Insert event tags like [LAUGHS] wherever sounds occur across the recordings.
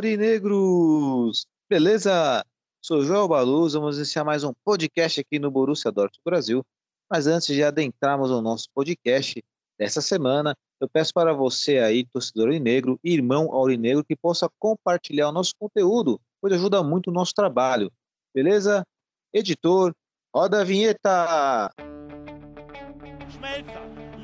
Aurinegros! Beleza? Sou Joel Baluz, vamos iniciar mais um podcast aqui no Borussia Dortmund Brasil. Mas antes de adentrarmos o nosso podcast dessa semana, eu peço para você aí, torcedor aurinegro, irmão aurinegro, que possa compartilhar o nosso conteúdo, pois ajuda muito o nosso trabalho. Beleza? Editor, roda a vinheta! Schmelzer,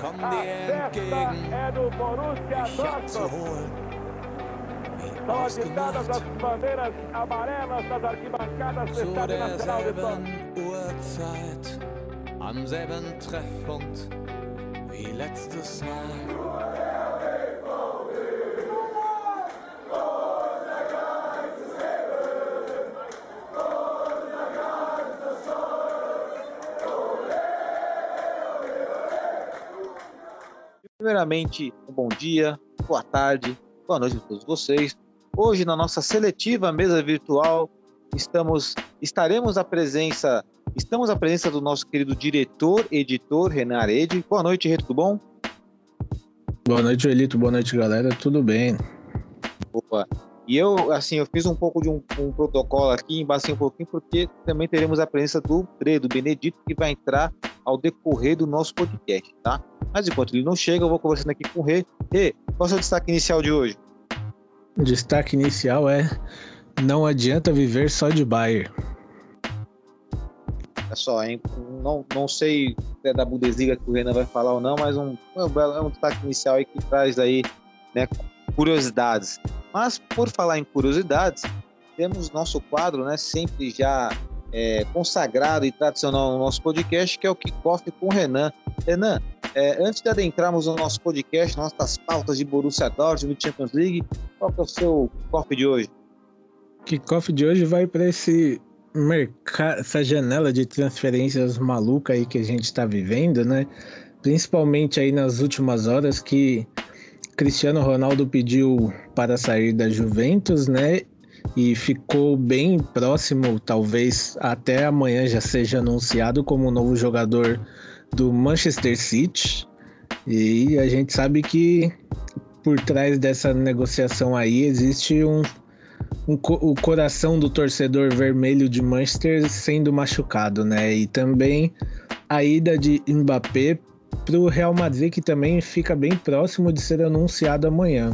Komm dir entgegen, Borussia mich abzuholen. Wie São agitadas as bandeiras amarelas das arquibancadas do zu Estádio Nacional de Uhrzeit, am selben Treffpunkt wie letztes Mal. Primeiramente, um bom dia, boa tarde, boa noite a todos vocês. Hoje, na nossa seletiva mesa virtual, estamos, estaremos à presença, estamos à presença do nosso querido diretor, editor Renan Arede. Boa noite, Rê, tudo bom? Boa noite, Elito. Boa noite, galera. Tudo bem? Boa. E eu, assim, eu fiz um pouco de um, um protocolo aqui, embasei um pouquinho, porque também teremos a presença do Bre, do Benedito, que vai entrar ao decorrer do nosso podcast, tá? Mas enquanto ele não chega, eu vou conversando aqui com o Rê. Rê, qual é o seu destaque inicial de hoje? O destaque inicial é: não adianta viver só de Bayer. É só, hein? Não, não sei se é da Bundesliga que o Renan vai falar ou não, mas um, é um destaque inicial aí que traz aí, né, curiosidades. Mas por falar em curiosidades, temos nosso quadro, né, sempre já é, consagrado e tradicional no nosso podcast, que é o Kickoff com Renan. Renan, é, antes de adentrarmos no nosso podcast, nossas pautas de Borussia Dortmund, de Champions League, qual é o seu kickoff de hoje? Kickoff de hoje vai para esse mercado, essa janela de transferências maluca aí que a gente está vivendo, né? Principalmente aí nas últimas horas que Cristiano Ronaldo pediu para sair da Juventus, né? E ficou bem próximo, talvez até amanhã já seja anunciado como novo jogador do Manchester City. E a gente sabe que por trás dessa negociação aí existe um um o coração do torcedor vermelho de Manchester sendo machucado, né? E também a ida de Mbappé para o Real Madrid, que também fica bem próximo de ser anunciado amanhã.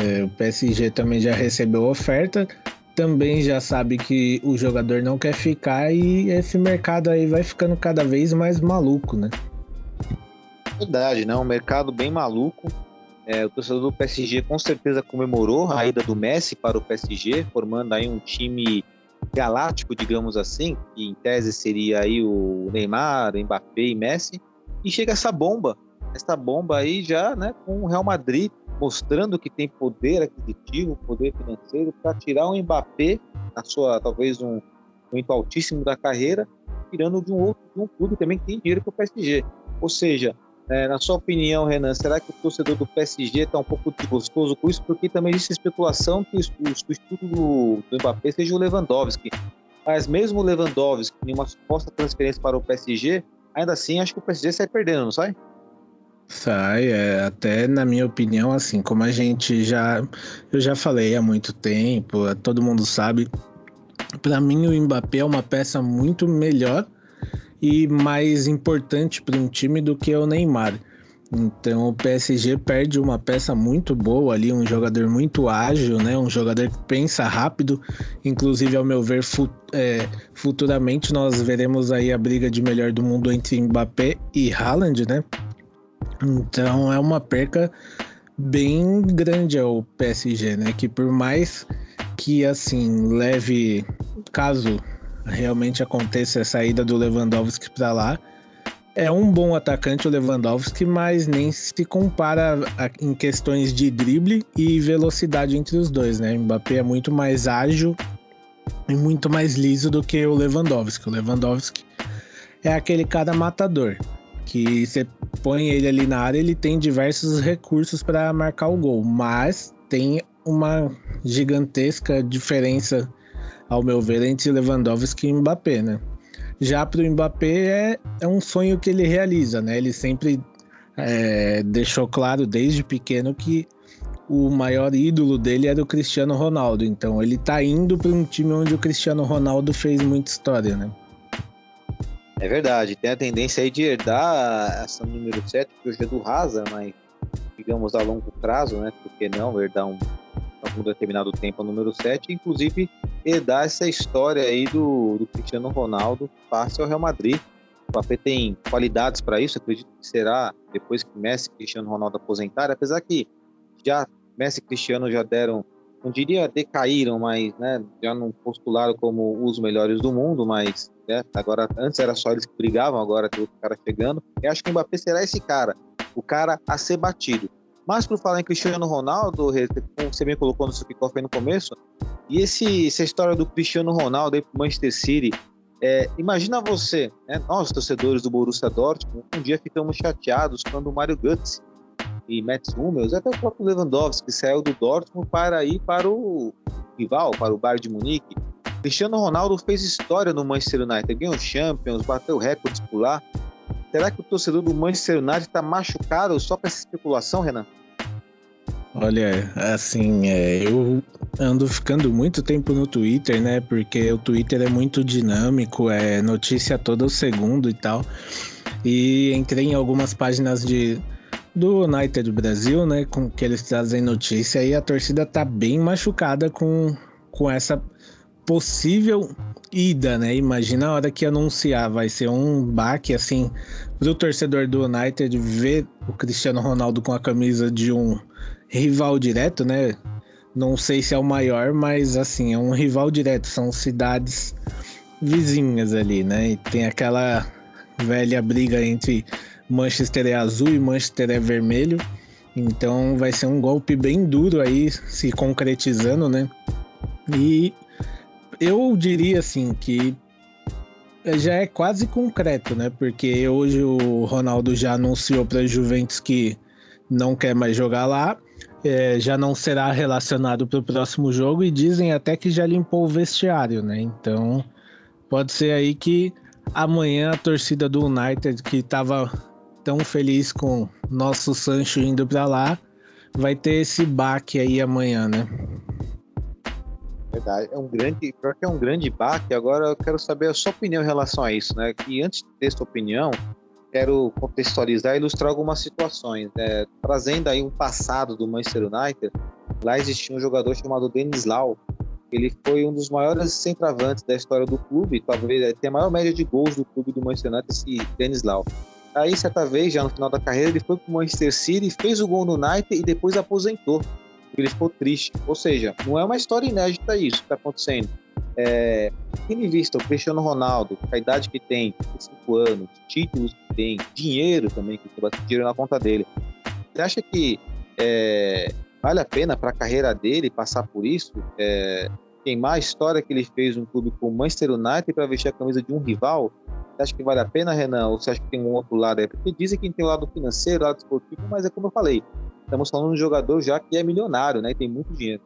É, o PSG também já recebeu oferta, também já sabe que o jogador não quer ficar e esse mercado aí vai ficando cada vez mais maluco, né? Verdade, né? Um mercado bem maluco. É, o torcedor do PSG com certeza comemorou a ida do Messi para o PSG, formando aí um time galáctico, digamos assim, que em tese seria aí o Neymar, Mbappé e Messi. E chega essa bomba, essa bomba aí já, né, com o Real Madrid mostrando que tem poder aquisitivo, poder financeiro para tirar o Mbappé na sua talvez um momento altíssimo da carreira, tirando de um outro de um clube também que tem dinheiro para o PSG. Ou seja, é, na sua opinião, Renan, será que o torcedor do PSG está um pouco desgostoso com isso? Porque também existe especulação que o, o estudo do, do Mbappé seja o Lewandowski. Mas mesmo o Lewandowski, em uma suposta transferência para o PSG, ainda assim acho que o PSG sai perdendo, não sai? Sai, é, até na minha opinião, assim, como a gente já. Eu já falei há muito tempo, é, todo mundo sabe. Para mim, o Mbappé é uma peça muito melhor e mais importante para um time do que o Neymar. Então o PSG perde uma peça muito boa ali, um jogador muito ágil, né? Um jogador que pensa rápido. Inclusive, ao meu ver, fu é, futuramente nós veremos aí a briga de melhor do mundo entre Mbappé e Haaland, né? Então é uma perca bem grande ao PSG, né? Que por mais que assim leve, caso realmente aconteça a saída do Lewandowski para lá, é um bom atacante o Lewandowski, mas nem se compara a, em questões de drible e velocidade entre os dois, né? Mbappé é muito mais ágil e muito mais liso do que o Lewandowski. O Lewandowski é aquele cara matador que você põe ele ali na área, ele tem diversos recursos para marcar o gol, mas tem uma gigantesca diferença, ao meu ver, entre Lewandowski e Mbappé, né? Já para o Mbappé é, é um sonho que ele realiza, né? Ele sempre é, deixou claro desde pequeno que o maior ídolo dele era o Cristiano Ronaldo. Então ele tá indo para um time onde o Cristiano Ronaldo fez muita história, né? É verdade, tem a tendência aí de herdar essa número 7, que hoje é do Rasa, mas digamos a longo prazo, né? Por que não herdar um, algum determinado tempo a número 7, inclusive herdar essa história aí do, do Cristiano Ronaldo face ao Real Madrid. O Mbappé tem qualidades para isso, acredito que será depois que Messi e Cristiano Ronaldo aposentarem, apesar que já Messi e Cristiano já deram não diria decaíram, mas né, já não postularam como os melhores do mundo, mas né, agora antes era só eles que brigavam, agora tem outro cara chegando. Eu acho que o Mbappé será esse cara, o cara a ser batido. Mas por falar em Cristiano Ronaldo, como você bem colocou no seu kickoff aí no começo, e esse, essa história do Cristiano Ronaldo aí pro Manchester City, é, imagina você, né, nós torcedores do Borussia Dortmund, um dia ficamos chateados quando o Mario Götze e Mats Hummels, até o próprio Lewandowski, que saiu do Dortmund para ir para o rival, para o Bayern de Munique. Cristiano Ronaldo fez história no Manchester United, ganhou Champions, bateu recordes por lá. Será que o torcedor do Manchester United está machucado só com essa especulação, Renan? Olha, assim, é, eu ando ficando muito tempo no Twitter, né? Porque o Twitter é muito dinâmico, é notícia todo segundo e tal. E entrei em algumas páginas de do United Brasil, né, com que eles trazem notícia e a torcida tá bem machucada com, com essa possível ida, né? Imagina a hora que anunciar, vai ser um baque assim pro torcedor do United ver o Cristiano Ronaldo com a camisa de um rival direto, né? Não sei se é o maior, mas assim, é um rival direto, são cidades vizinhas ali, né? E tem aquela velha briga entre Manchester é azul e Manchester é vermelho. Então vai ser um golpe bem duro aí se concretizando, né? E eu diria assim que já é quase concreto, né? Porque hoje o Ronaldo já anunciou para a Juventus que não quer mais jogar lá, é, já não será relacionado para o próximo jogo e dizem até que já limpou o vestiário, né? Então pode ser aí que amanhã a torcida do United que estava tão feliz com nosso Sancho indo para lá, vai ter esse baque aí amanhã, né? Verdade, é um grande, pior que é um grande baque. Agora eu quero saber a sua opinião em relação a isso, né? E antes de ter sua opinião, quero contextualizar e ilustrar algumas situações. Né? Trazendo aí um passado do Manchester United, lá existia um jogador chamado Denis Lau. Ele foi um dos maiores centroavantes da história do clube, talvez tem a maior média de gols do clube do Manchester United, esse Denis Lau. Aí, certa vez, já no final da carreira, ele foi para o Manchester City, fez o gol no United e depois aposentou. Ele ficou triste. Ou seja, não é uma história inédita isso que está acontecendo. É, tendo em vista o Cristiano Ronaldo, a idade que tem, 5 anos, títulos que tem, dinheiro também, que tem bastante dinheiro na conta dele, você acha que é, vale a pena para a carreira dele passar por isso? É, queimar a história que ele fez no clube com o Manchester United para vestir a camisa de um rival? Você acha que vale a pena, Renan? Ou você acha que tem um outro lado aí? Porque dizem que tem o lado financeiro, o lado esportivo, mas é como eu falei, estamos falando de um jogador já que é milionário, né? E tem muito dinheiro.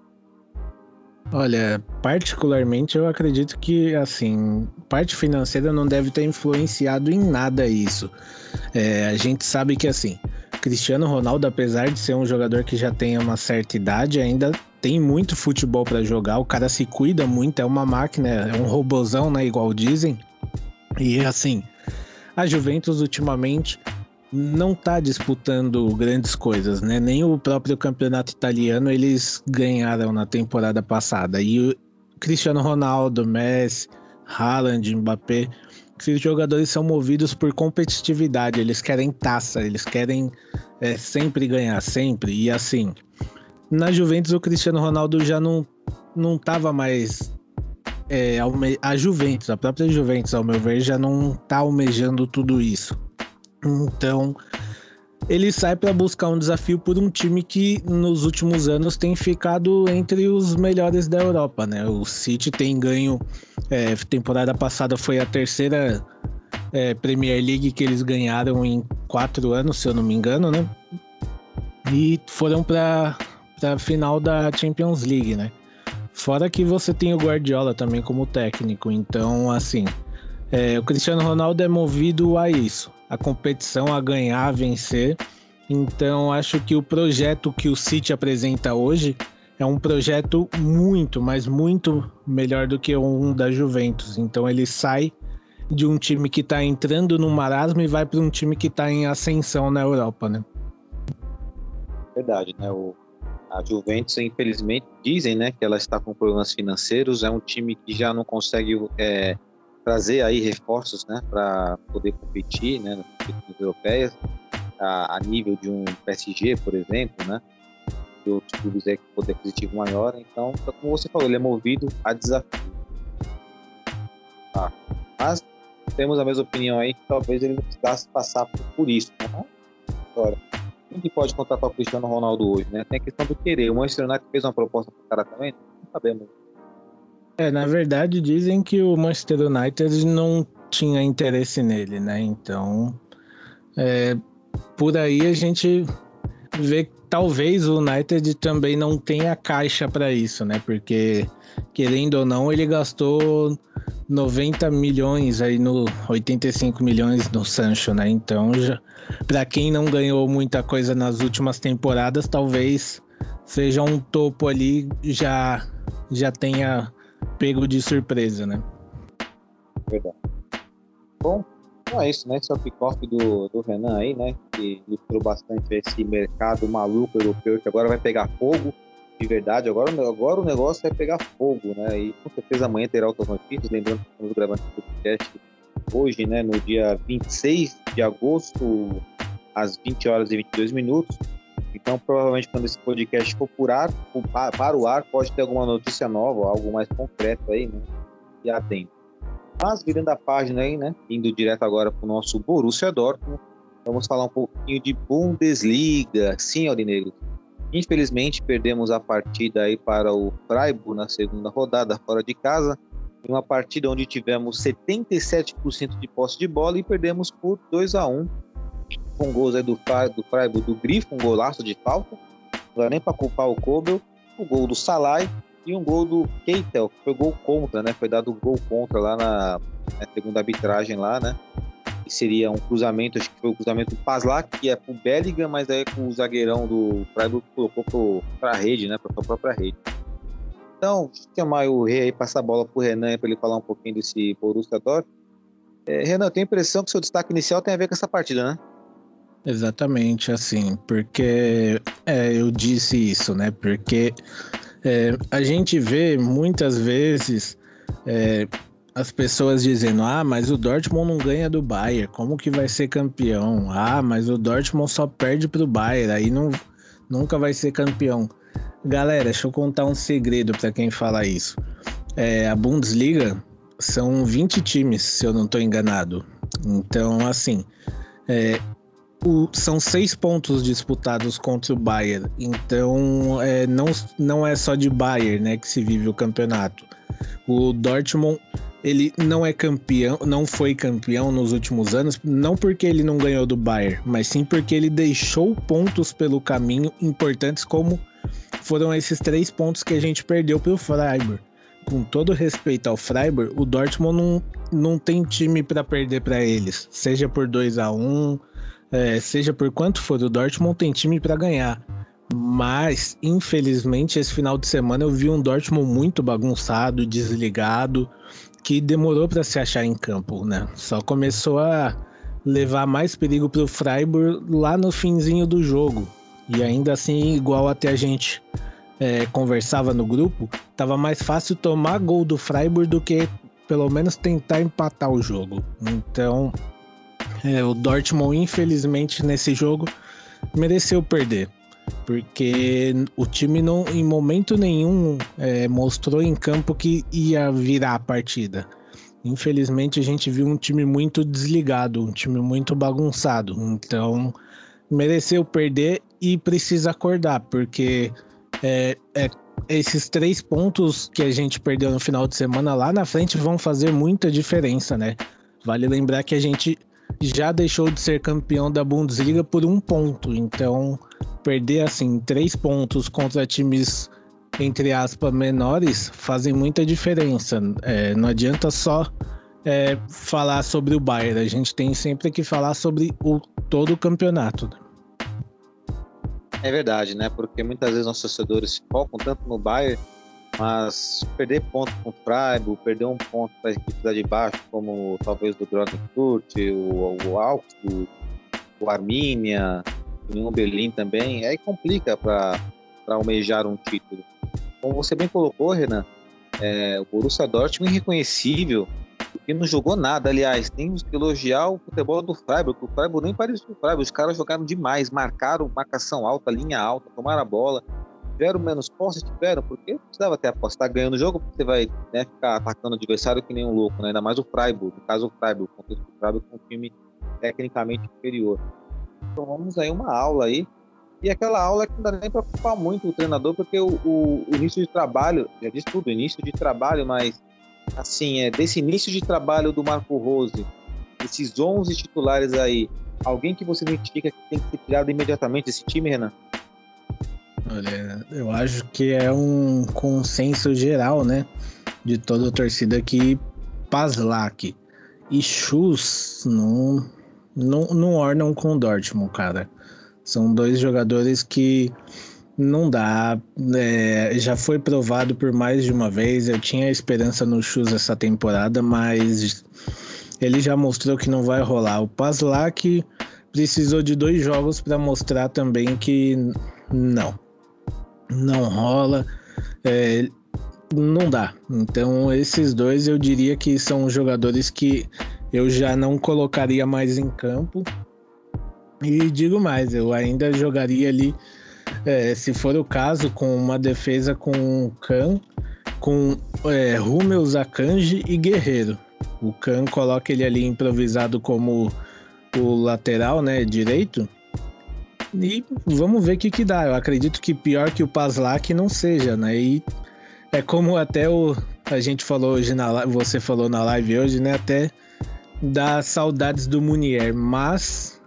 Olha, particularmente eu acredito que, assim, parte financeira não deve ter influenciado em nada isso. É, a gente sabe que, assim, Cristiano Ronaldo, apesar de ser um jogador que já tem uma certa idade, ainda tem muito futebol para jogar. O cara se cuida muito, é uma máquina, é um robozão, né? Igual dizem. E assim, a Juventus ultimamente não está disputando grandes coisas, né? Nem o próprio campeonato italiano eles ganharam na temporada passada. E o Cristiano Ronaldo, Messi, Haaland, Mbappé, esses jogadores são movidos por competitividade, eles querem taça, eles querem é, sempre ganhar, sempre. E assim, na Juventus o Cristiano Ronaldo já não não estava mais é, a Juventus, a própria Juventus, ao meu ver, já não tá almejando tudo isso. Então, ele sai para buscar um desafio por um time que nos últimos anos tem ficado entre os melhores da Europa, né? O City tem ganho, é, temporada passada foi a terceira é, Premier League que eles ganharam em quatro anos, se eu não me engano, né? E foram para a final da Champions League, né? Fora que você tem o Guardiola também como técnico, então assim, é, o Cristiano Ronaldo é movido a isso a competição, a ganhar, a vencer. Então, acho que o projeto que o City apresenta hoje é um projeto muito, mas muito melhor do que um da Juventus. Então, ele sai de um time que está entrando no marasmo e vai para um time que está em ascensão na Europa, né? Verdade, né? O, a Juventus, infelizmente, dizem, né, que ela está com problemas financeiros. É um time que já não consegue é, trazer aí reforços, né, para poder competir, né, nas competições europeias, a, a, nível de um PSG, por exemplo, né, de outros clubes aí com poder aquisitivo maior. Então, como você falou, ele é movido a desafio. Tá. Mas temos a mesma opinião aí que talvez ele não precisasse passar por, por isso. Né? Agora, quem que pode contratar o Cristiano Ronaldo hoje, né? Tem a questão do querer. O Manchester United fez uma proposta para o cara também? Não sabemos é, na verdade dizem que o Manchester United não tinha interesse nele, né? Então, é, por aí a gente vê que talvez o United também não tenha caixa para isso, né? Porque querendo ou não, ele gastou 90 milhões aí no 85 milhões no Sancho, né? Então, para quem não ganhou muita coisa nas últimas temporadas, talvez seja um topo ali já já tenha pego de surpresa, né? Verdade. Bom, então é isso, né? Esse é o pick-off do, do Renan aí, né? Que ilustrou bastante esse mercado maluco europeu que agora vai pegar fogo de verdade. Agora, agora o negócio vai pegar fogo, né? E com certeza amanhã terá outras notícias. Lembrando que estamos gravando esse podcast hoje, né? No dia 26 de agosto, às 20 horas e 22 minutos. Então, provavelmente, quando esse podcast for por ar, para o ar, pode ter alguma notícia nova, algo mais concreto aí, né? E atento. Mas, virando a página aí, né? Indo direto agora para o nosso Borussia Dortmund, vamos falar um pouquinho de Bundesliga. Sim, Aurinegro. Infelizmente, perdemos a partida aí para o Freiburg na segunda rodada, fora de casa. Em uma partida onde tivemos 77% de posse de bola e perdemos por 2 a 1 com gols aí do, do Freiburg, do Grifo, um golaço de falta. Não dá nem para culpar o Kobel. O gol do Salai e um gol do Keitel, que foi gol contra, né? Foi dado gol contra lá na, na segunda arbitragem lá, né? Que seria um cruzamento, acho que foi o cruzamento do Paslak, que é pro Bellingham, mas aí com o zagueirão do Freiburg colocou para a rede, né? Para a própria rede. Então, chamar o Rei aí, passar a bola pro Renan para ele falar um pouquinho desse Borussia Dortmund. É, Renan, eu tenho a impressão que seu destaque inicial tem a ver com essa partida, né? Exatamente, assim, porque é, eu disse isso, né? Porque é, a gente vê muitas vezes é, as pessoas dizendo: ah, mas o Dortmund não ganha do Bayern, como que vai ser campeão? Ah, mas o Dortmund só perde pro Bayern, aí não, nunca vai ser campeão. Galera, deixa eu contar um segredo para quem fala isso. É, a Bundesliga são 20 times, se eu não estou enganado. Então, assim, é, o, são seis pontos disputados contra o Bayern. Então, é, não, não é só de Bayern né, que se vive o campeonato. O Dortmund ele não é campeão, não foi campeão nos últimos anos, não porque ele não ganhou do Bayern, mas sim porque ele deixou pontos pelo caminho importantes, como foram esses três pontos que a gente perdeu para o Freiburg. Com todo respeito ao Freiburg, o Dortmund não, não tem time para perder para eles, seja por 2 a 1 um, é, seja por quanto for, o Dortmund tem time para ganhar. Mas, infelizmente, esse final de semana eu vi um Dortmund muito bagunçado, desligado, que demorou para se achar em campo, né? Só começou a levar mais perigo para o Freiburg lá no finzinho do jogo. E ainda assim, igual até a gente é, conversava no grupo, tava mais fácil tomar gol do Freiburg do que pelo menos tentar empatar o jogo. Então, é, o Dortmund, infelizmente, nesse jogo, mereceu perder. Porque o time não, em momento nenhum, é, mostrou em campo que ia virar a partida. Infelizmente, a gente viu um time muito desligado, um time muito bagunçado. Então, mereceu perder e precisa acordar, porque é, é, esses três pontos que a gente perdeu no final de semana lá na frente vão fazer muita diferença, né? Vale lembrar que a gente já deixou de ser campeão da Bundesliga por um ponto, então perder assim três pontos contra times entre aspas menores fazem muita diferença. É, não adianta só é, falar sobre o Bayern, a gente tem sempre que falar sobre o todo o campeonato. É verdade, né? Porque muitas vezes nossos torcedores focam tanto no Bayern, mas perder ponto com o Freiburg, perder um ponto para a equipe lá de baixo, como talvez do Groningen o, o Augsburg, o Arminia, o Berlim também, aí complica para almejar um título. Como você bem colocou, Renan, é, o Borussia Dortmund é irreconhecível porque não jogou nada. Aliás, temos que elogiar o futebol do Freiburg, o Freiburg nem parecia o Freiburg. Os caras jogaram demais, marcaram marcação alta, linha alta, tomaram a bola. Tiveram menos posse? Tiveram, porque precisava ter a posse. Tá ganhando o jogo, você vai né, ficar atacando o adversário que nem um louco, né? ainda mais o Freiburg. No caso, o Freiburg, o contexto do Freiburg com um time tecnicamente inferior. Então vamos aí uma aula aí. E aquela aula que não dá nem para ocupar muito o treinador, porque o, o, o início de trabalho, já disse tudo, início de trabalho, mas assim, é, desse início de trabalho do Marco Rose, esses 11 titulares aí, alguém que você identifica que tem que ser tirado imediatamente desse time, Renan? Olha, eu acho que é um consenso geral, né, de toda a torcida que Paslak e Chus não, não, não ornam com o Dortmund, cara. São dois jogadores que não dá. É, já foi provado por mais de uma vez. Eu tinha esperança no Chus essa temporada, mas ele já mostrou que não vai rolar. O Paslak precisou de dois jogos para mostrar também que não. Não rola. É, não dá. Então, esses dois eu diria que são jogadores que eu já não colocaria mais em campo. E digo mais, eu ainda jogaria ali é, se for o caso, com uma defesa com Khan, com é, Rummels, Akanji e Guerreiro. O Khan coloca ele ali improvisado como o lateral, né, direito. E vamos ver o que, que dá. Eu acredito que pior que o Paslak não seja, né? E é como até o a gente falou hoje na você falou na live hoje, né? Até dá saudades do Munier, mas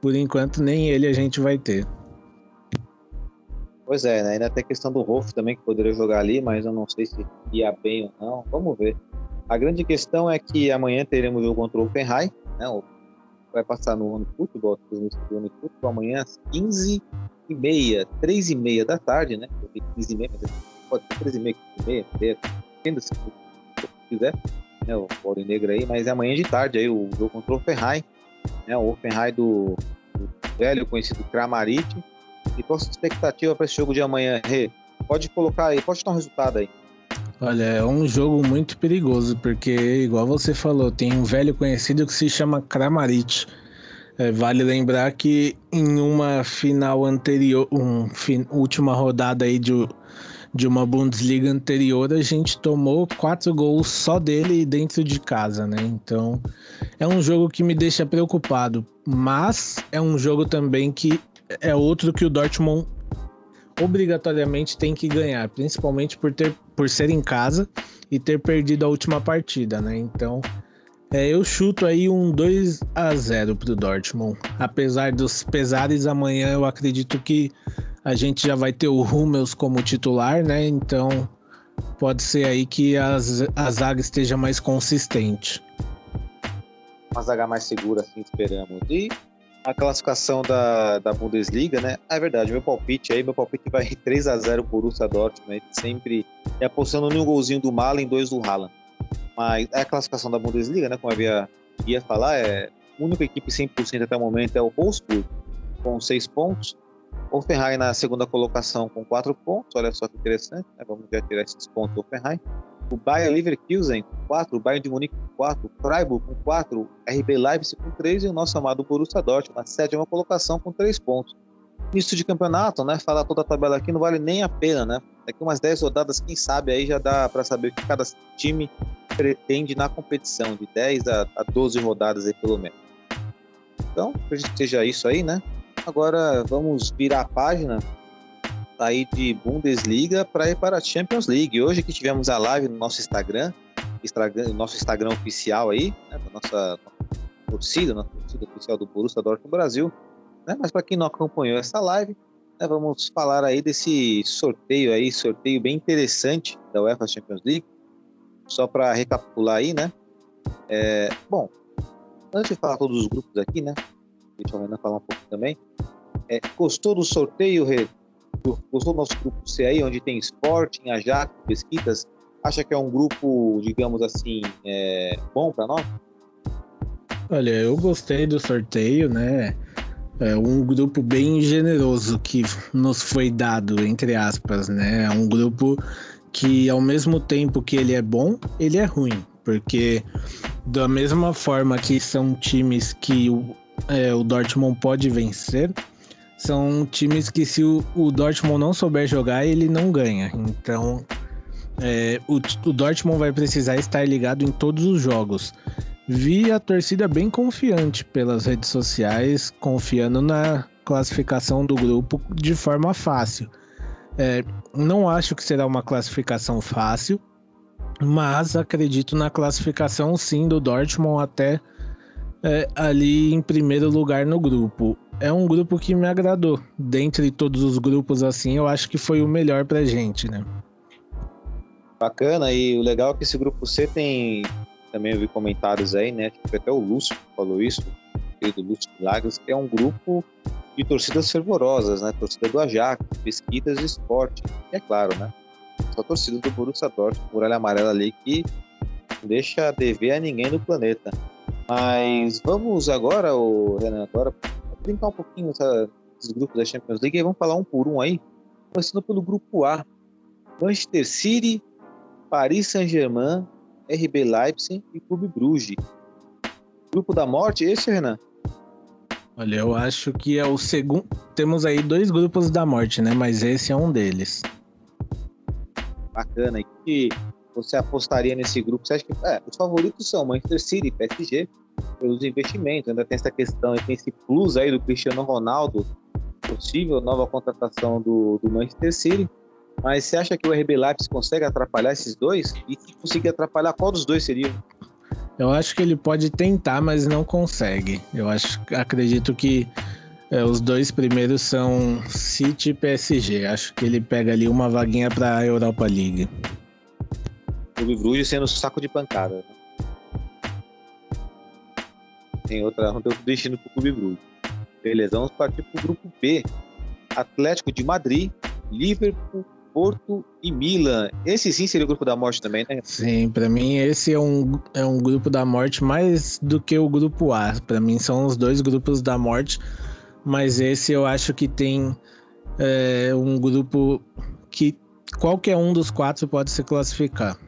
por enquanto nem ele a gente vai ter. Pois é, né? ainda tem a questão do Rolf também, que poderia jogar ali, mas eu não sei se ia bem ou não. Vamos ver. A grande questão é que amanhã teremos o jogo contra o né? Vai passar no ano futebol, no ano futebol, amanhã às 15 e meia, 3 e meia da tarde, né? 15 e meia, pode ser 3 e meia, 15 e meia, entenda se quiser, né? O Paulo Negro aí, mas é amanhã de tarde aí o jogo contra o Offenheim, né? O Offenheim do, do velho conhecido Kramaric, e qual a sua expectativa para esse jogo de amanhã, Rê? Pode colocar aí, pode dar um resultado aí. Olha, é um jogo muito perigoso, porque, igual você falou, tem um velho conhecido que se chama Kramaric. É, vale lembrar que em uma final anterior, um, fin, última rodada aí de, de uma Bundesliga anterior, a gente tomou quatro gols só dele dentro de casa, né? Então é um jogo que me deixa preocupado, mas é um jogo também que é outro que o Dortmund obrigatoriamente tem que ganhar, principalmente por, ter, por ser em casa e ter perdido a última partida, né? Então, é, eu chuto aí um 2 a 0 pro Dortmund. Apesar dos pesares, amanhã eu acredito que a gente já vai ter o Hummels como titular, né? Então, pode ser aí que as, a zaga esteja mais consistente. Uma zaga mais segura, assim, esperamos. E a classificação da, da Bundesliga, né? Ah, é verdade, meu palpite aí, meu palpite vai [LAUGHS] 3 a 0 por Borussia Dortmund, sempre é apostando em um golzinho do Malen dois do Haaland. Mas a classificação da Bundesliga, né, como eu havia ia falar, é a única equipe 100% até o momento é o Wolfsburg, com 6 pontos. O Offenheim na segunda colocação com 4 pontos, olha só que interessante, né? vamos já tirar esses pontos do Offenheim o Bayern Leverkusen com 4, o Bayern de Munique com 4, o Freiburg com 4, RB Leipzig com 3 e o nosso amado Borussia Dortmund na sétima colocação com 3 pontos. Início de campeonato, né? Falar toda a tabela aqui não vale nem a pena, né? Daqui umas 10 rodadas, quem sabe aí já dá para saber o que cada time pretende na competição, de 10 a, a 12 rodadas aí pelo menos. Então, que seja isso aí, né? Agora vamos virar a página aí de Bundesliga para ir para a Champions League. Hoje que tivemos a live no nosso Instagram, Instagram nosso Instagram oficial aí, né, da nossa torcida, nossa torcida oficial do Borussia Dortmund Brasil. Né? Mas para quem não acompanhou essa live, né, vamos falar aí desse sorteio aí, sorteio bem interessante da UEFA Champions League. Só para recapitular aí, né? É, bom, antes de falar todos os grupos aqui, né? Deixa ainda falar um pouco também. É, gostou do sorteio, Rê? Gostou do nosso grupo C aí, onde tem Sporting, Ajax, Pesquitas? Acha que é um grupo, digamos assim, é, bom para nós? Olha, eu gostei do sorteio, né? É um grupo bem generoso que nos foi dado, entre aspas, né? É um grupo que, ao mesmo tempo que ele é bom, ele é ruim. Porque, da mesma forma que são times que o, é, o Dortmund pode vencer, são times que, se o, o, Dortmund não souber jogar, ele não ganha. Então, é, o, o Dortmund vai precisar estar ligado em todos os jogos vi a torcida bem confiante pelas redes sociais, confiando na classificação do grupo de forma fácil. É, não acho que será uma classificação fácil, mas acredito na classificação sim do Dortmund até é, ali em primeiro lugar no grupo. É um grupo que me agradou. Dentre todos os grupos assim, eu acho que foi o melhor pra gente, né? Bacana, e o legal é que esse grupo C tem também eu vi comentários aí, né? Tipo, até o Lúcio falou isso, do Lúcio Milagres, que é um grupo de torcidas fervorosas, né? Torcida do Ajax, Pesquitas e Esporte. E é claro, né? Só torcida do Borussia Dortmund, muralha amarela ali, que não deixa dever a ninguém no planeta. Mas vamos agora, Renan, agora brincar um pouquinho essa, esses grupos da Champions League e vamos falar um por um aí. Começando pelo grupo A. Manchester City, Paris Saint-Germain, RB Leipzig e Clube Bruges. Grupo da Morte, esse, Renan? Olha, eu acho que é o segundo. Temos aí dois grupos da morte, né? Mas esse é um deles. Bacana. E que você apostaria nesse grupo? Você acha que é, os favoritos são Manchester City e PSG pelos investimentos? Ainda tem essa questão, tem esse plus aí do Cristiano Ronaldo, possível nova contratação do, do Manchester City. Mas você acha que o RB Leipzig consegue atrapalhar esses dois? E se conseguir atrapalhar, qual dos dois seria? Eu acho que ele pode tentar, mas não consegue. Eu acho, acredito que é, os dois primeiros são City e PSG. Acho que ele pega ali uma vaguinha para a Europa League. O Bruges sendo saco de pancada. Tem outra, tem outro destino para o Clube Bruges. Beleza, vamos partir para o grupo B. Atlético de Madrid, Liverpool, Porto e Milan. Esse sim seria o grupo da morte também, né? Sim, para mim esse é um, é um grupo da morte mais do que o grupo A. Para mim são os dois grupos da morte, mas esse eu acho que tem é, um grupo que qualquer um dos quatro pode se classificar.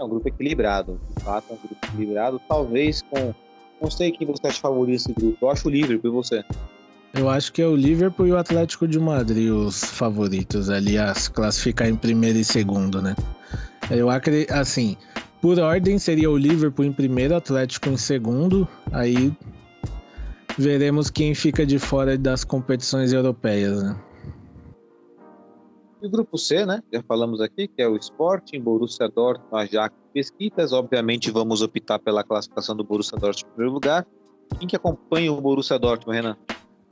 É um grupo equilibrado, de fato, é um grupo equilibrado, talvez com. Não sei quem você acha favorito desse grupo. Eu acho o Liverpool e você. Eu acho que é o Liverpool e o Atlético de Madrid os favoritos ali a classificar em primeiro e segundo, né? Eu acredito, assim, por ordem seria o Liverpool em primeiro, Atlético em segundo, aí veremos quem fica de fora das competições europeias, né? E o grupo C, né? Já falamos aqui, que é o Sporting, Borussia Dortmund, Ajax e Pesquitas. Obviamente vamos optar pela classificação do Borussia Dortmund em primeiro lugar. Quem que acompanha o Borussia Dortmund, Renan?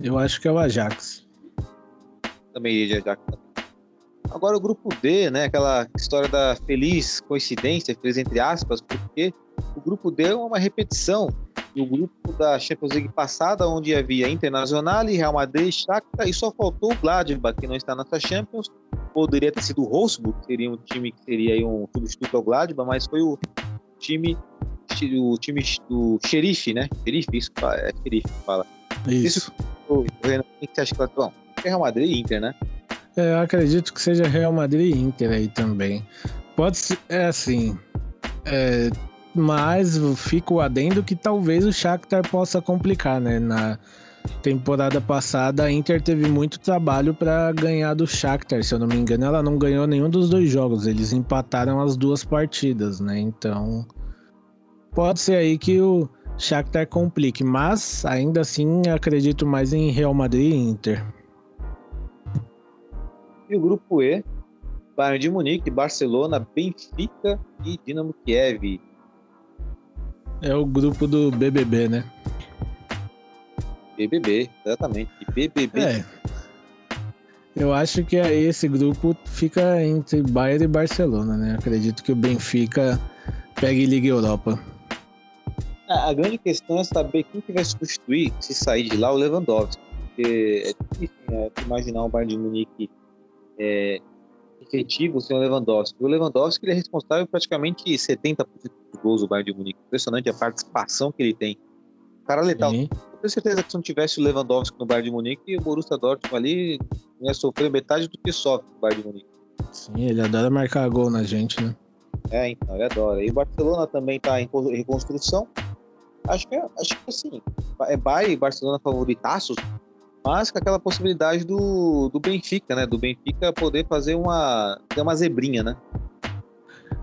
Eu acho que é o Ajax. Também iria de Ajax. Agora o grupo D, né? Aquela história da feliz coincidência, feliz entre aspas, porque o grupo D é uma repetição do grupo da Champions League passada, onde havia Internacional, Real Madrid, Shakhtar e só faltou o Gladbach, que não está nessa Champions. Poderia ter sido o Wolfsburg, que seria um time que seria aí um substituto ao Gladbach, mas foi o time o time do xerife, né? Xerife, isso é xerife fala. Isso. isso o Renan, o que você acha que vai? É Real Madrid e Inter, né? É, eu acredito que seja Real Madrid e Inter aí também. Pode ser, é assim, é, mas fica o adendo que talvez o Shakhtar possa complicar, né? Na temporada passada, a Inter teve muito trabalho para ganhar do Shakhtar, se eu não me engano, ela não ganhou nenhum dos dois jogos, eles empataram as duas partidas, né? Então, pode ser aí que o Shakhtar complique, mas ainda assim acredito mais em Real Madrid e Inter. E o grupo E, Bayern de Munique, Barcelona, Benfica e Dinamo Kiev. É o grupo do BBB, né? BBB, exatamente. BBB. É. Eu acho que esse grupo fica entre Bayern e Barcelona, né? Acredito que o Benfica pegue Liga Europa. A grande questão é saber quem que vai substituir, se sair de lá, o Lewandowski. Porque é difícil né, imaginar um Bayern de Munique é, efetivo sem o Lewandowski. O Lewandowski ele é responsável por praticamente 70% dos gols do Bayern de Munique. Impressionante a participação que ele tem. O cara letal. Sim. Eu tenho certeza que se não tivesse o Lewandowski no Bayern de Munique, o Borussia Dortmund ali ia sofrer metade do que sofre no Bayern de Munique. Sim, ele adora marcar gol na gente, né? É, então, ele adora. E o Barcelona também está em reconstrução. Acho que, é, acho que assim, é Bayern e Barcelona favoritaços, mas com aquela possibilidade do, do Benfica, né? Do Benfica poder fazer uma, uma zebrinha, né?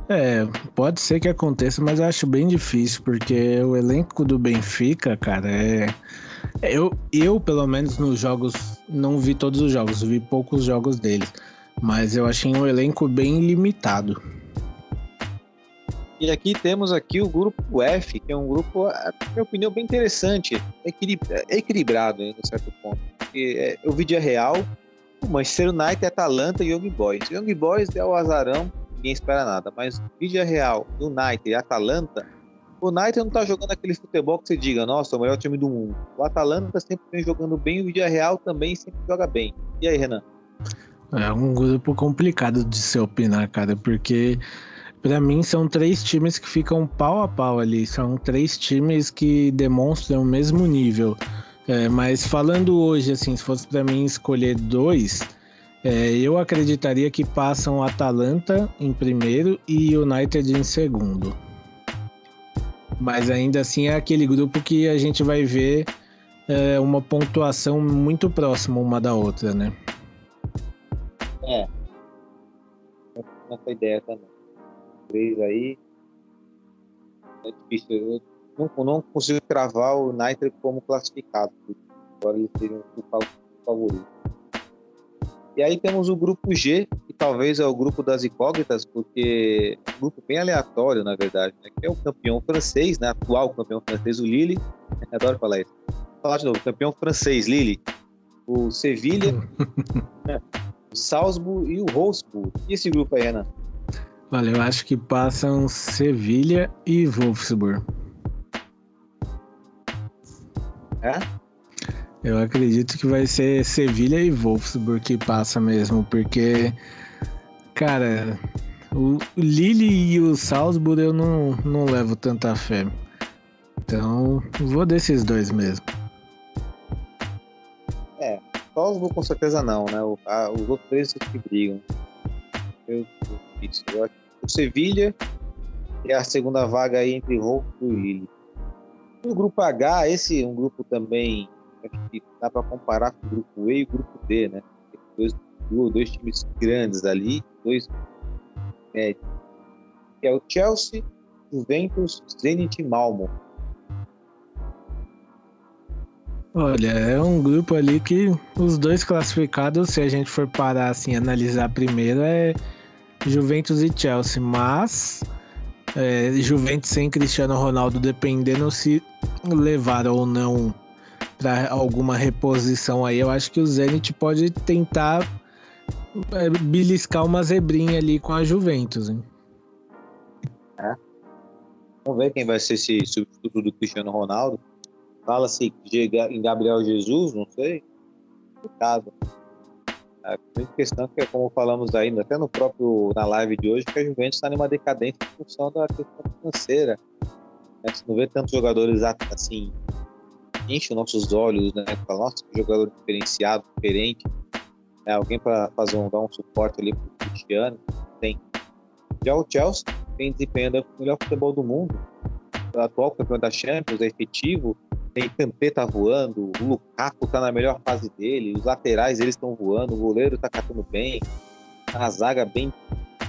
É, pode ser que aconteça, mas eu acho bem difícil, porque o elenco do Benfica, cara, é. Eu, eu, pelo menos, nos jogos, não vi todos os jogos, vi poucos jogos deles. Mas eu achei um elenco bem limitado. E aqui temos aqui o grupo F, que é um grupo, na minha opinião, bem interessante, equilibrado, em certo ponto. Porque é, eu vi de Real, o Manchester United, Atalanta e Young Boys. Young Boys é o azarão, ninguém espera nada, mas Vídea Real, United e Atalanta, o United não tá jogando aquele futebol que você diga, nossa, o melhor time do mundo. O Atalanta sempre vem jogando bem, o Vídea Real também sempre joga bem. E aí, Renan? É um grupo complicado de se opinar, cara, porque para mim são três times que ficam pau a pau ali, são três times que demonstram o mesmo nível. É, mas falando hoje, assim, se fosse para mim escolher dois, é, eu acreditaria que passam Atalanta em primeiro e United em segundo. Mas ainda assim é aquele grupo que a gente vai ver é, uma pontuação muito próxima uma da outra, né? É. Essa ideia também. Aí. É difícil. Eu não, não consigo cravar o United como classificado. Agora eles seriam o favorito. E aí temos o grupo G, que talvez é o grupo das incógnitas, porque é um grupo bem aleatório, na verdade, né? que é o campeão francês, né? atual campeão francês, o Lille. Adoro falar isso. Vou falar de novo, campeão francês, Lille. O Sevilha, [LAUGHS] o Salzburg e o Wolfsburg. E esse grupo aí, Renan? Olha, eu acho que passam Sevilha e Wolfsburg. É? Eu acredito que vai ser Sevilha e Wolfsburg que passa mesmo, porque, cara, o Lille e o Salzburg eu não, não levo tanta fé. Então, vou desses dois mesmo. É, Salzburg com certeza não, né? O, a, os outros três que brigam. Eu, isso, eu acho que o Sevilha é a segunda vaga aí entre Wolfsburg e Lille. No grupo H, esse é um grupo também que dá para comparar com o grupo E e o grupo D, né? Dois, dois times grandes ali, dois médios. Que é o Chelsea, Juventus, Zenit e Malmo. Olha, é um grupo ali que os dois classificados, se a gente for parar assim, analisar primeiro, é Juventus e Chelsea, mas é, Juventus sem Cristiano Ronaldo, dependendo se levar ou não para alguma reposição aí, eu acho que o Zenit pode tentar é, beliscar uma zebrinha ali com a Juventus. Hein? É. Vamos ver quem vai ser esse substituto do Cristiano Ronaldo. Fala-se em Gabriel Jesus, não sei. Complicado. A grande questão que é como falamos ainda, até no próprio na live de hoje, que a Juventus está numa decadência em função da questão financeira. Né? Você não vê tantos jogadores assim enche os nossos olhos, né? Fala, nossa, que jogador diferenciado, diferente. É, alguém para fazer um, dar um suporte ali pro Cristiano. Tem. Já o Chelsea vem desempenhando o melhor futebol do mundo. O atual campeão da Champions, é efetivo. Tem Kanté tá voando, o Lukaku tá na melhor fase dele, os laterais eles estão voando, o goleiro tá catando bem, a zaga bem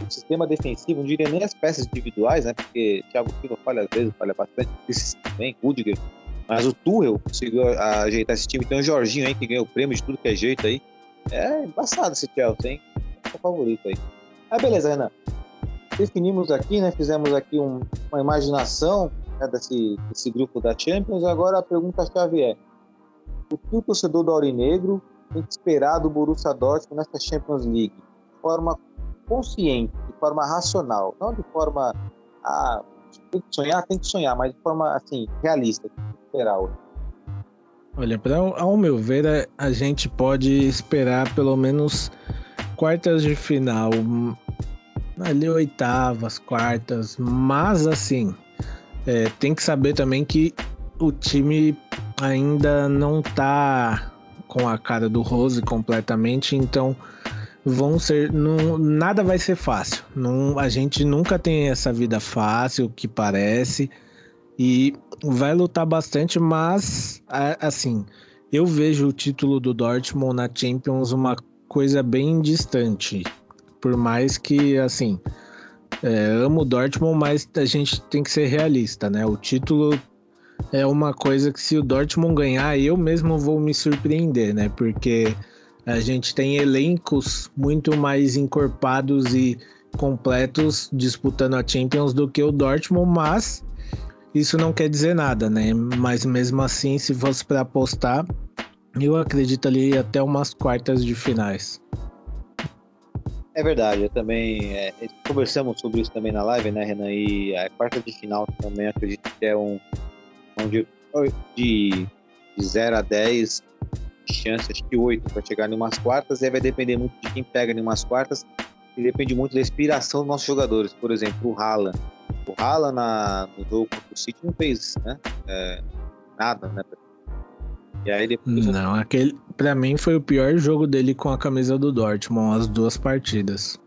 o sistema defensivo, não diria nem as peças individuais, né? Porque Thiago Silva falha às vezes, falha bastante, também, Rudiger. Mas o Tuchel conseguiu ajeitar esse time. Tem o Jorginho aí que ganhou o prêmio de tudo que é jeito aí. É embaçado esse Chelsea, hein? É o favorito aí. Ah, beleza, Renan. Definimos aqui, né? Fizemos aqui um, uma imaginação né, desse, desse grupo da Champions. Agora a pergunta-chave é: o que o torcedor do Aurinegro tem que esperar do Borussia Dortmund nessa Champions League? De forma consciente, de forma racional, não de forma ah, tem que sonhar, tem que sonhar, mas de forma assim realista, tem que esperar hoje. Olha, pra, ao meu ver, a gente pode esperar pelo menos quartas de final, ali oitavas, quartas, mas assim, é, tem que saber também que o time ainda não tá com a cara do Rose completamente, então vão ser. Não, nada vai ser fácil. Não, a gente nunca tem essa vida fácil, que parece. E vai lutar bastante, mas assim, eu vejo o título do Dortmund na Champions uma coisa bem distante. Por mais que, assim, é, amo o Dortmund, mas a gente tem que ser realista, né? O título é uma coisa que se o Dortmund ganhar, eu mesmo vou me surpreender, né? Porque a gente tem elencos muito mais encorpados e completos disputando a Champions do que o Dortmund, mas isso não quer dizer nada, né? Mas mesmo assim, se fosse para apostar, eu acredito ali até umas quartas de finais. É verdade, eu também é, conversamos sobre isso também na live, né, Renan? E a quarta de final também acredito que é um, um de, de, de 0 a 10 chance, acho que oito, para chegar em umas quartas, e aí vai depender muito de quem pega em umas quartas, e depende muito da inspiração dos nossos jogadores. Por exemplo, o Haaland. O Haaland na, no jogo contra o City não fez né, é, nada, né? E aí depois... Não, aquele, para mim foi o pior jogo dele com a camisa do Dortmund, as duas partidas.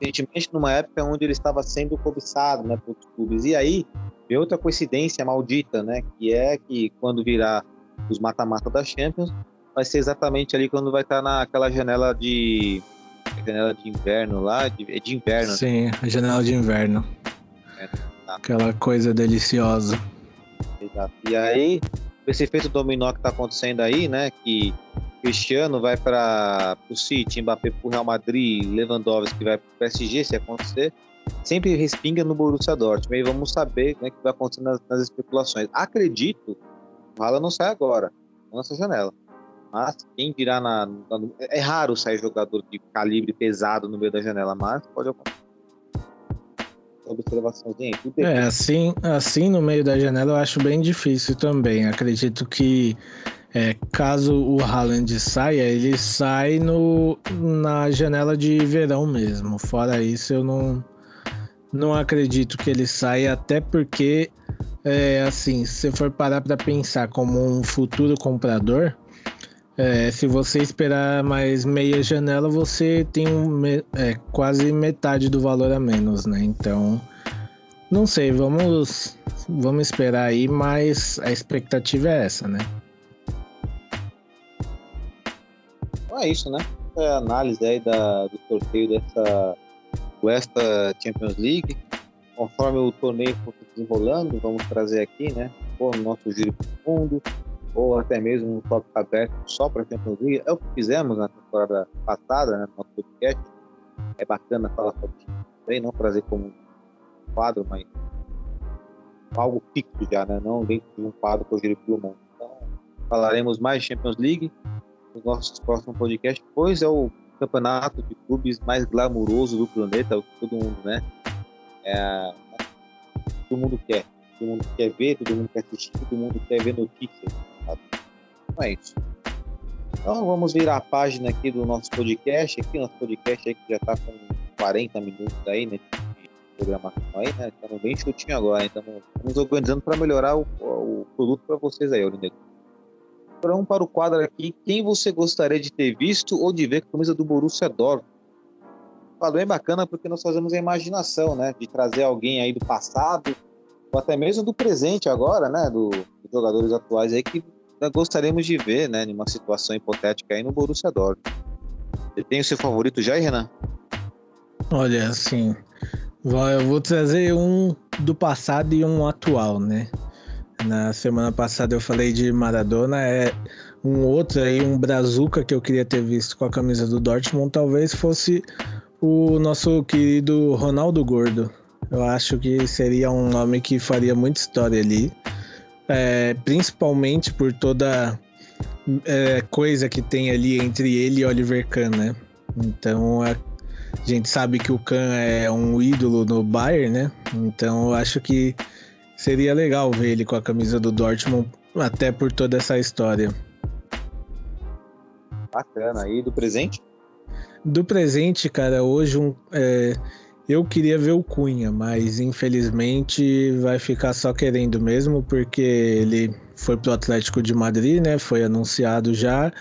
Recentemente, numa época onde ele estava sendo cobiçado né, por outros clubes. E aí, vem outra coincidência maldita, né? Que é que quando virar os mata-mata da Champions, vai ser exatamente ali quando vai estar naquela janela de janela de inverno lá, de, é de inverno. Sim, né? a janela de inverno. É, tá. Aquela coisa deliciosa. Exato. E aí, esse efeito dominó que tá acontecendo aí, né, que Cristiano vai para o City, Mbappé para o Real Madrid, Lewandowski vai para o PSG, se acontecer, sempre respinga no Borussia Dortmund. E vamos saber né, o que vai acontecer nas, nas especulações. Acredito, o Haaland não sai agora, nessa janela. Mas quem dirá na, na, É raro sair jogador de calibre pesado no meio da janela, mas pode acontecer. Observaçãozinha. É, assim, assim no meio da janela eu acho bem difícil também. Acredito que é, caso o Haaland saia, ele sai no, na janela de verão mesmo. Fora isso, eu não, não acredito que ele saia, até porque, é, assim, se for parar para pensar como um futuro comprador, é, se você esperar mais meia janela, você tem um, é, quase metade do valor a menos, né? Então, não sei, vamos, vamos esperar aí, mas a expectativa é essa, né? Então é isso, né? É a análise aí da, do sorteio dessa Westa Champions League. Conforme o torneio for desenrolando, vamos trazer aqui, né? O nosso giro fundo, ou até mesmo um tópico aberto só para a Champions League. É o que fizemos na temporada passada, né, no nosso podcast. É bacana falar sobre isso também, não trazer como quadro, mas algo fixo já, né? não dentro de um quadro com o Giro pelo Mundo. Então, falaremos mais de Champions League nos nossos próximos podcasts, pois é o campeonato de clubes mais glamuroso do planeta, que todo mundo, né? É, todo mundo quer. Todo mundo quer ver, todo mundo quer assistir, todo mundo quer ver notícias então é isso. Então vamos virar a página aqui do nosso podcast, aqui nosso podcast aí que já está com 40 minutos aí, né? Programação aí, né? Estamos bem chutinho agora, então estamos organizando para melhorar o, o produto para vocês aí, Aurinegro. Para um para o quadro aqui, quem você gostaria de ter visto ou de ver com a camisa do Borussia Dortmund? Falo bem bacana porque nós fazemos a imaginação, né? De trazer alguém aí do passado, ou até mesmo do presente agora, né? Do, dos jogadores atuais aí que gostaríamos de ver, né, numa situação hipotética aí no Borussia Dortmund. Você tem o seu favorito já, Renan? Olha, assim, eu vou trazer um do passado e um atual, né? Na semana passada eu falei de Maradona, é um outro aí, um Brazuca que eu queria ter visto com a camisa do Dortmund, talvez fosse o nosso querido Ronaldo Gordo. Eu acho que seria um nome que faria muita história ali, é, principalmente por toda é, coisa que tem ali entre ele e Oliver Kahn, né? Então a gente sabe que o Kahn é um ídolo no Bayern, né? Então eu acho que seria legal ver ele com a camisa do Dortmund, até por toda essa história. Bacana. E do presente? Do presente, cara, hoje um, é, eu queria ver o Cunha, mas infelizmente vai ficar só querendo mesmo, porque ele foi pro Atlético de Madrid, né? Foi anunciado já.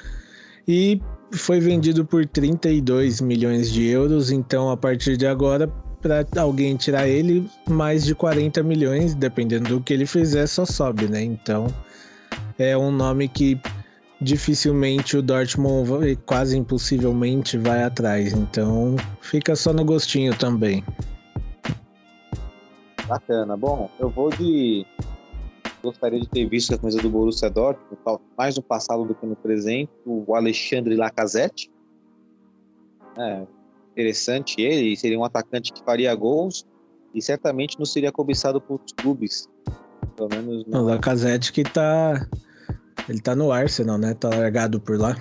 E foi vendido por 32 milhões de euros, então a partir de agora, para alguém tirar ele, mais de 40 milhões, dependendo do que ele fizer, só sobe, né? Então é um nome que dificilmente o Dortmund, quase impossivelmente, vai atrás. Então fica só no gostinho também. Bacana. Bom, eu vou de. Gostaria de ter visto a coisa do Borussia Dortmund, mais no passado do que no presente, o Alexandre Lacazette. É, interessante ele, seria um atacante que faria gols e certamente não seria cobiçado por clubes. Pelo menos. O Lacazette que tá ele tá no Arsenal, né? Tá largado por lá.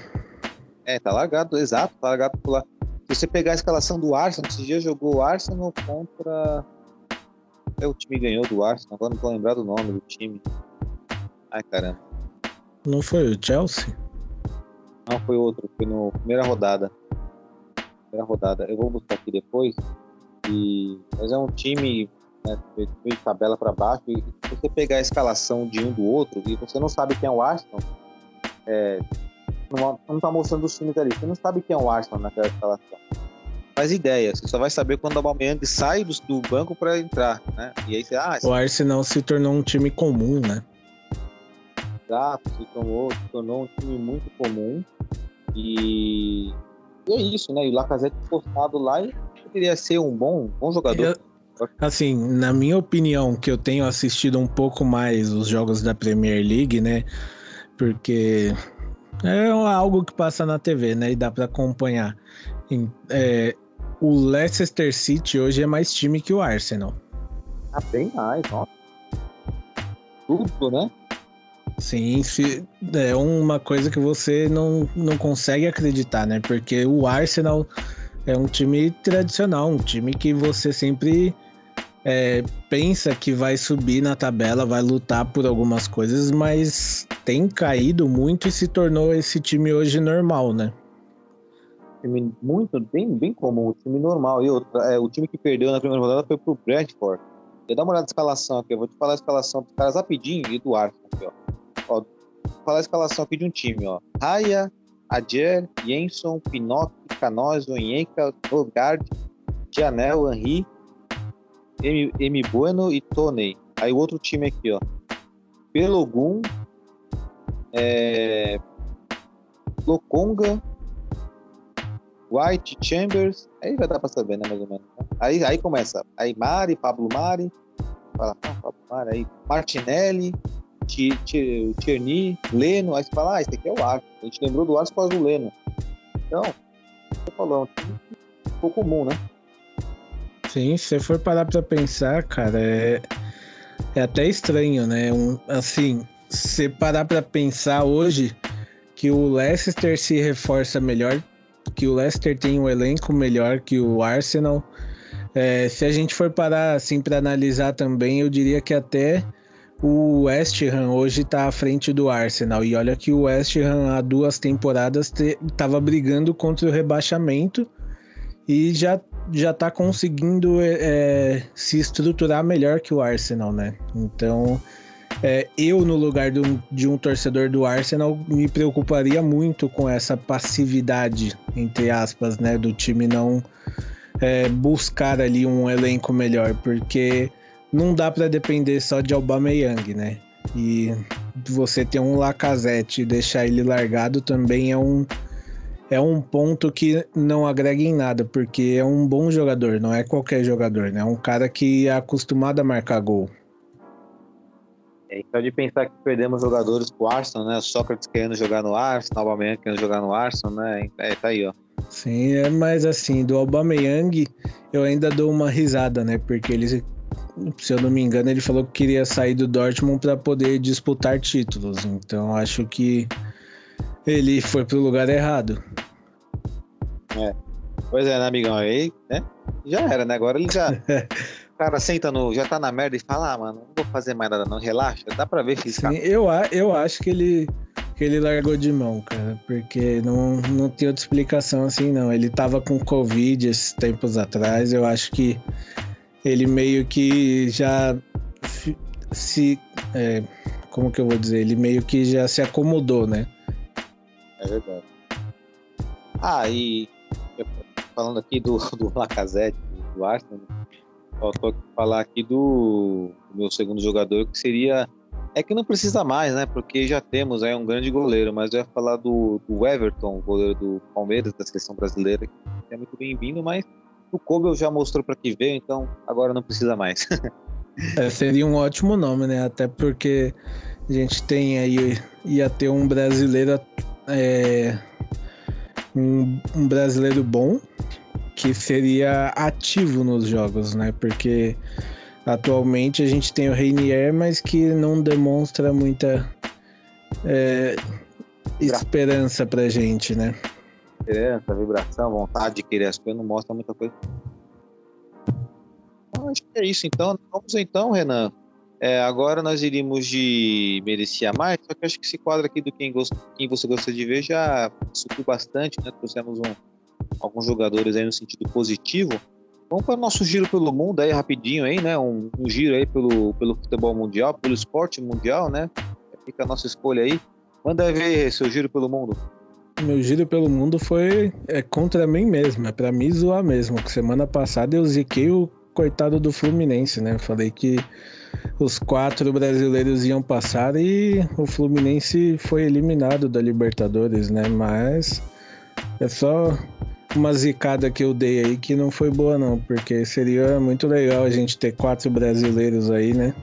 É, tá largado, exato, tá largado por lá. Se você pegar a escalação do Arsenal, esse dia jogou o Arsenal contra. É o time ganhou do Arsenal, agora não tô lembrado do nome do time. Ai caramba. Não foi o Chelsea? Não, foi outro, foi no primeira rodada. Primeira rodada. Eu vou buscar aqui depois. E... Mas é um time né, de tabela para baixo, e se você pegar a escalação de um do outro, e você não sabe quem é o Arsenal, é, não, não tá mostrando os times ali, você não sabe quem é o Arsenal naquela escalação. Faz ideia, você só vai saber quando o Aubameyang sai do, do banco para entrar, né? E aí você, ah, o Arsenal se tornou um time comum, né? Exato, se tornou, se tornou um time muito comum e, e é isso, né? E o Lacazette postado lá e poderia ser um bom, bom jogador. Assim, na minha opinião, que eu tenho assistido um pouco mais os jogos da Premier League, né? Porque é algo que passa na TV, né? E dá para acompanhar. É, o Leicester City hoje é mais time que o Arsenal. Ah, bem mais, ó. Tudo, né? Sim, se, é uma coisa que você não, não consegue acreditar, né? Porque o Arsenal é um time tradicional, um time que você sempre é, pensa que vai subir na tabela, vai lutar por algumas coisas, mas tem caído muito e se tornou esse time hoje normal, né? Time muito, bem, bem comum, time normal. E outra, é, o time que perdeu na primeira rodada foi pro Brentford. Eu dá uma olhada na escalação aqui, eu vou te falar a escalação dos caras rapidinho e do aqui, ó. ó. Vou falar a escalação aqui de um time, ó. Raya, Adjer, Jenson, Pinocchio, Canoes, Onyenka, Nogard, Janel, Henri, M, M Bueno e Tony. Aí o outro time aqui, ó. Pelogun, é, Lokonga, White Chambers. Aí vai dar pra saber, né, mais ou menos. Né? Aí, aí começa. Aí Mari, Pablo Mari. Fala, ah, Pablo Mari. Aí Martinelli, Tierney, Leno. Aí você fala, ah, esse aqui é o Arco. A gente lembrou do Arco por causa do Leno. Então, tô falando, um pouco comum, né? Sim, se você for parar pra pensar, cara, é, é até estranho, né? Um, assim, se parar pra pensar hoje que o Leicester se reforça melhor, que o Leicester tem um elenco melhor que o Arsenal. É, se a gente for parar assim para analisar também, eu diria que até o West Ham hoje está à frente do Arsenal. E olha que o West Ham há duas temporadas estava brigando contra o rebaixamento e já já tá conseguindo é, é, se estruturar melhor que o Arsenal, né? Então, é, eu no lugar de um, torcedor do Arsenal me preocuparia muito com essa passividade, entre aspas, né, do time não é, buscar ali um elenco melhor, porque não dá para depender só de Aubameyang, né? E você ter um Lacazette e deixar ele largado também é um é um ponto que não agrega em nada, porque é um bom jogador, não é qualquer jogador, né? É um cara que é acostumado a marcar gol. É, então de pensar que perdemos jogadores pro Arsenal, né? Sócrates querendo jogar no Arsenal, Aubameyang querendo jogar no Arsenal, né? É, tá aí, ó. Sim, é, mas assim, do Aubameyang eu ainda dou uma risada, né? Porque ele, se eu não me engano, ele falou que queria sair do Dortmund para poder disputar títulos. Então acho que ele foi pro lugar errado. É. Pois é, né, amigão? Aí, né? Já era, né? Agora ele já. [LAUGHS] o cara senta no. Já tá na merda e fala, ah, mano, não vou fazer mais nada, não. Relaxa. Dá pra ver fiscal. Sim, eu, a- eu acho que ele, que ele largou de mão, cara. Porque não, não tem outra explicação assim, não. Ele tava com Covid esses tempos atrás. Eu acho que ele meio que já se. é, como que eu vou dizer? Ele meio que já se acomodou, né? É verdade. Ah, e falando aqui do, [LAUGHS] do Lacazette, do Arsenal, faltou aqui falar aqui do, do meu segundo jogador, que seria. É que não precisa mais, né? Porque já temos aí um grande goleiro, mas eu ia falar do, do Everton, goleiro do Palmeiras, da seleção brasileira, que é muito bem-vindo, mas o Kobe já mostrou para que veio, então agora não precisa mais. [LAUGHS] É, seria um ótimo nome, né? Até porque a gente tem aí, ia ter um brasileiro, é, um, um brasileiro bom, que seria ativo nos jogos, né? Porque atualmente a gente tem o Reinier, mas que não demonstra muita é, esperança pra gente, né? Esperança, vibração, vontade de querer as coisas, não mostra muita coisa. Então, acho que é isso então. Vamos então, Renan. É, agora nós iríamos de merecia mais, só que acho que esse quadro aqui do quem, gost... quem você gosta de ver já subiu bastante, né? Trouxemos um- alguns jogadores aí no sentido positivo. Vamos para o nosso giro pelo mundo aí rapidinho aí, né? Um, um giro aí pelo, pelo futebol mundial, pelo esporte mundial, né? Fica a nossa escolha aí. Manda ver seu giro pelo mundo. Meu giro pelo mundo foi é, contra mim mesmo, é pra me zoar mesmo. Que semana passada eu ziquei o coitado do Fluminense, né? Falei que os quatro brasileiros iam passar e o Fluminense foi eliminado da Libertadores, né? Mas é só uma zicada que eu dei aí que não foi boa não, porque seria muito legal a gente ter quatro brasileiros aí, né?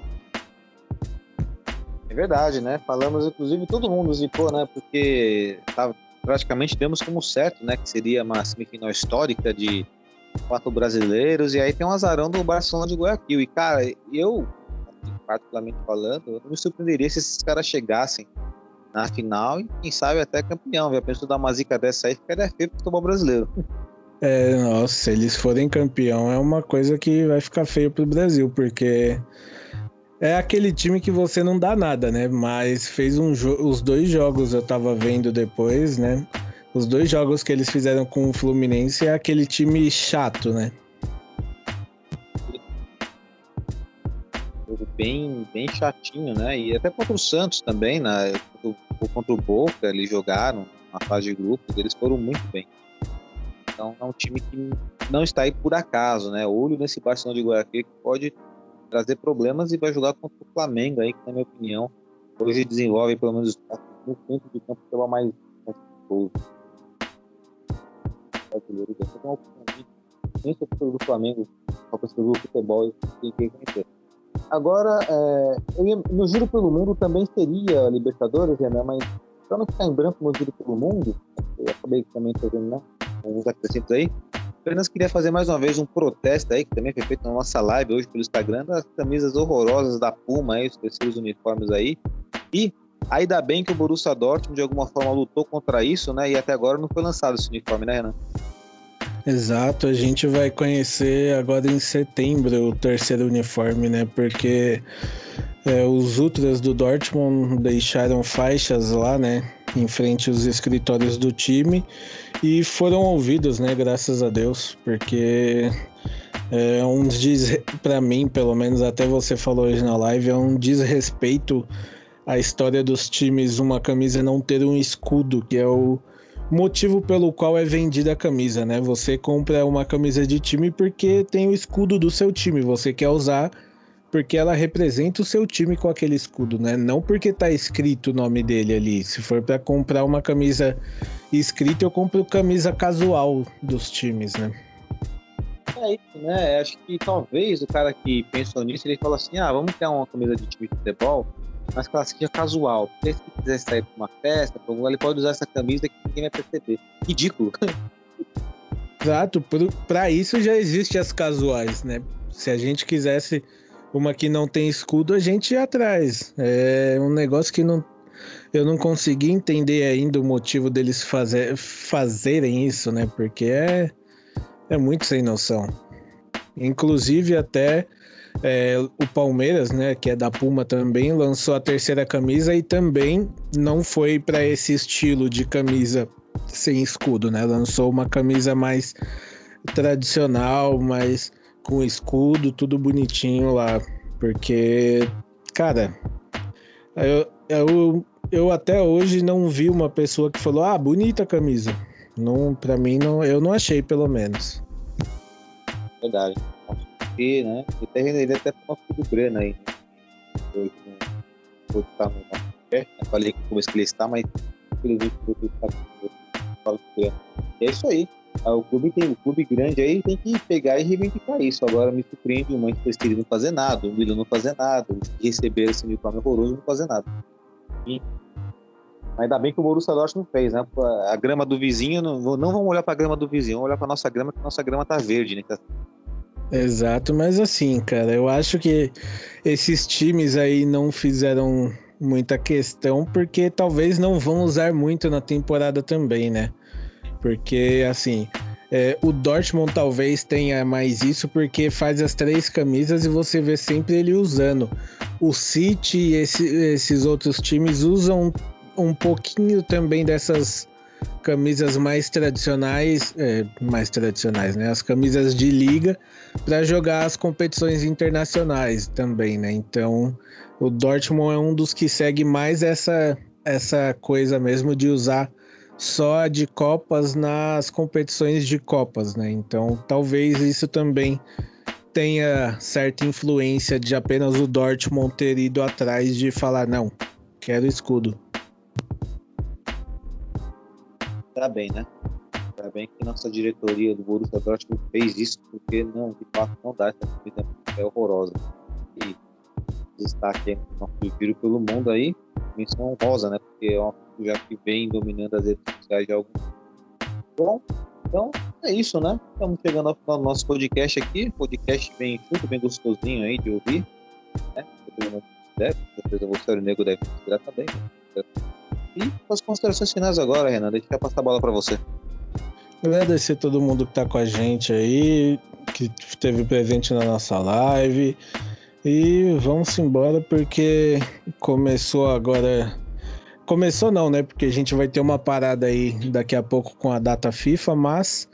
É verdade, né? Falamos, inclusive, todo mundo zicou, né? Porque tava, praticamente demos como certo, né? Que seria uma semifinal histórica de quatro brasileiros. E aí tem um azarão do Barcelona de Guayaquil. E, cara, eu, particularmente falando, eu não me surpreenderia se esses caras chegassem na final e, quem sabe, até campeão. Já pensou dar uma zica dessa aí, ficaria feio pro futebol brasileiro. É, nossa, se eles forem campeão é uma coisa que vai ficar feio pro Brasil, porque é aquele time que você não dá nada, né? Mas fez um os dois jogos eu tava vendo depois, né? Os dois jogos que eles fizeram com o Fluminense é aquele time chato, né? Bem, bem chatinho, né? E até contra o Santos também, né? Contra o- o Boca, eles jogaram na fase de grupos, eles foram muito bem. Então é um time que não está aí por acaso, né? Olho nesse Barcelona de Guayaquil que pode trazer problemas e vai jogar contra o Flamengo aí, que na minha opinião, hoje desenvolve pelo menos no canto do campo que é mais. Brasileiro, eu tenho uma opinião. Nem torcedor do Flamengo, só torcedor do futebol e tem que reconhecer. Agora, é, ia, meu giro pelo mundo também seria Libertadores, né? Mas para não ficar em branco no giro pelo mundo, eu acabei também fazendo né, alguns acrescentos aí. Apenas queria fazer mais uma vez um protesto aí, que também foi feito na nossa live hoje pelo Instagram, das camisas horrorosas da Puma, aí, os terceiros uniformes aí. E ainda bem que o Borussia Dortmund de alguma forma lutou contra isso, né? E até agora não foi lançado esse uniforme, né, Renan? Exato, a gente vai conhecer agora em setembro o terceiro uniforme, né? Porque é, os Ultras do Dortmund deixaram faixas lá, né? Em frente aos escritórios do time e foram ouvidos, né? Graças a Deus, porque é um para mim, pelo menos até você falou hoje na live, é um desrespeito à história dos times uma camisa não ter um escudo, que é o motivo pelo qual é vendida a camisa, né? Você compra uma camisa de time porque tem o escudo do seu time, você quer usar porque ela representa o seu time com aquele escudo, né? Não porque tá escrito o nome dele ali. Se for para comprar uma camisa escrito, eu compro camisa casual dos times, né? É isso, né? Acho que talvez o cara que pensou nisso, ele falou assim, ah, vamos ter uma camisa de time de futebol, mas seja casual. Porque se quiser sair pra uma festa, ele pode usar essa camisa que ninguém vai perceber. Ridículo. Exato, para isso já existem as casuais, né? Se a gente quisesse uma que não tem escudo, a gente ia atrás. É um negócio que não, eu não consegui entender ainda o motivo deles fazer, fazerem isso, né? Porque é, é muito sem noção. Inclusive até é, o Palmeiras, né, que é da Puma também, lançou a terceira camisa e também não foi para esse estilo de camisa sem escudo, né? Lançou uma camisa mais tradicional, mais com escudo, tudo bonitinho lá. Porque, cara, eu, eu, eu até hoje não vi uma pessoa que falou, ah, bonita a camisa. Não, pra mim, não, eu não achei, pelo menos. Verdade porque, né? Ele até ficou uma grana aí. Né? Vou estar no é, falei que começo que ele está, mas infelizmente vou estar É isso aí. Ah, o clube tem o clube grande aí tem que pegar e reivindicar isso. Agora me surpreende o Manchester City não fazer nada, o Milan não fazer nada, receber esse uniforme horroroso não fazer nada. E Ainda bem que o Borussia Dortmund não fez, né? A grama do vizinho, não, não vamos olhar para a grama do vizinho, vamos olhar para nossa grama, que nossa grama tá verde, né? Exato, mas assim, cara, eu acho que esses times aí não fizeram muita questão porque talvez não vão usar muito na temporada também, né? Porque assim, é, o Dortmund talvez tenha mais isso porque faz as três camisas e você vê sempre ele usando. O City e esse, esses outros times usam um pouquinho também dessas camisas mais tradicionais, é, mais tradicionais, né? As camisas de liga para jogar as competições internacionais também, né? Então, o Dortmund é um dos que segue mais essa essa coisa mesmo de usar só de copas nas competições de copas, né? Então, talvez isso também tenha certa influência de apenas o Dortmund ter ido atrás de falar não, quero escudo. Tá bem, né? Tá bem que nossa diretoria do Borussia Dortmund fez isso, porque não, de fato não dá, essa comida é horrorosa. E destaque nosso giro pelo mundo aí, menção honrosa, né? Porque é uma já que vem dominando as redes sociais de algum Bom, então é isso, né? Estamos chegando ao final do nosso podcast aqui. Podcast bem muito bem gostosinho aí de ouvir. Né? Deve, certeza você, o nego, deve considerar também. Né? As considerações finais agora, Renan. Deixa eu passar a bola para você. Agradecer a todo mundo que tá com a gente aí, que esteve presente na nossa live. E vamos embora porque começou agora. Começou não, né? Porque a gente vai ter uma parada aí daqui a pouco com a data FIFA, mas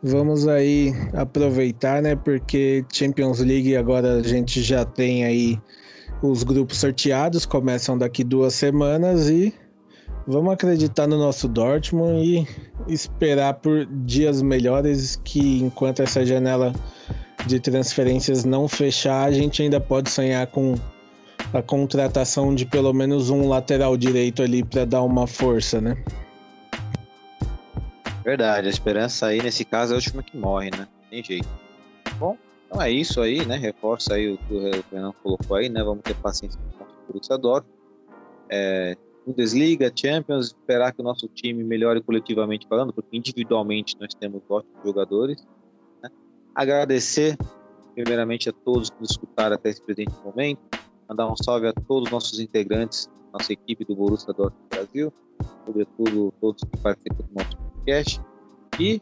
vamos aí aproveitar, né? Porque Champions League agora a gente já tem aí os grupos sorteados, começam daqui duas semanas e Vamos acreditar no nosso Dortmund e esperar por dias melhores que enquanto essa janela de transferências não fechar, a gente ainda pode sonhar com a contratação de pelo menos um lateral direito ali para dar uma força, né? Verdade, a esperança aí nesse caso é a última que morre, né? Tem jeito. Bom, então é isso aí, né? Reforça aí o que o Renan colocou aí, né? Vamos ter paciência com o Borussia Dortmund. É, Bundesliga, Champions, esperar que o nosso time melhore coletivamente falando, porque individualmente nós temos ótimos jogadores. Né? Agradecer, primeiramente, a todos que nos escutaram até esse presente momento, mandar um salve a todos os nossos integrantes, nossa equipe do Borussia Dortmund Brasil, sobretudo todos que participam do nosso podcast. E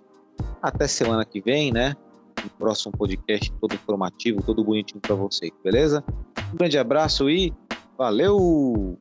até semana que vem, né? Um próximo podcast todo informativo, todo bonitinho para vocês, beleza? Um grande abraço e valeu!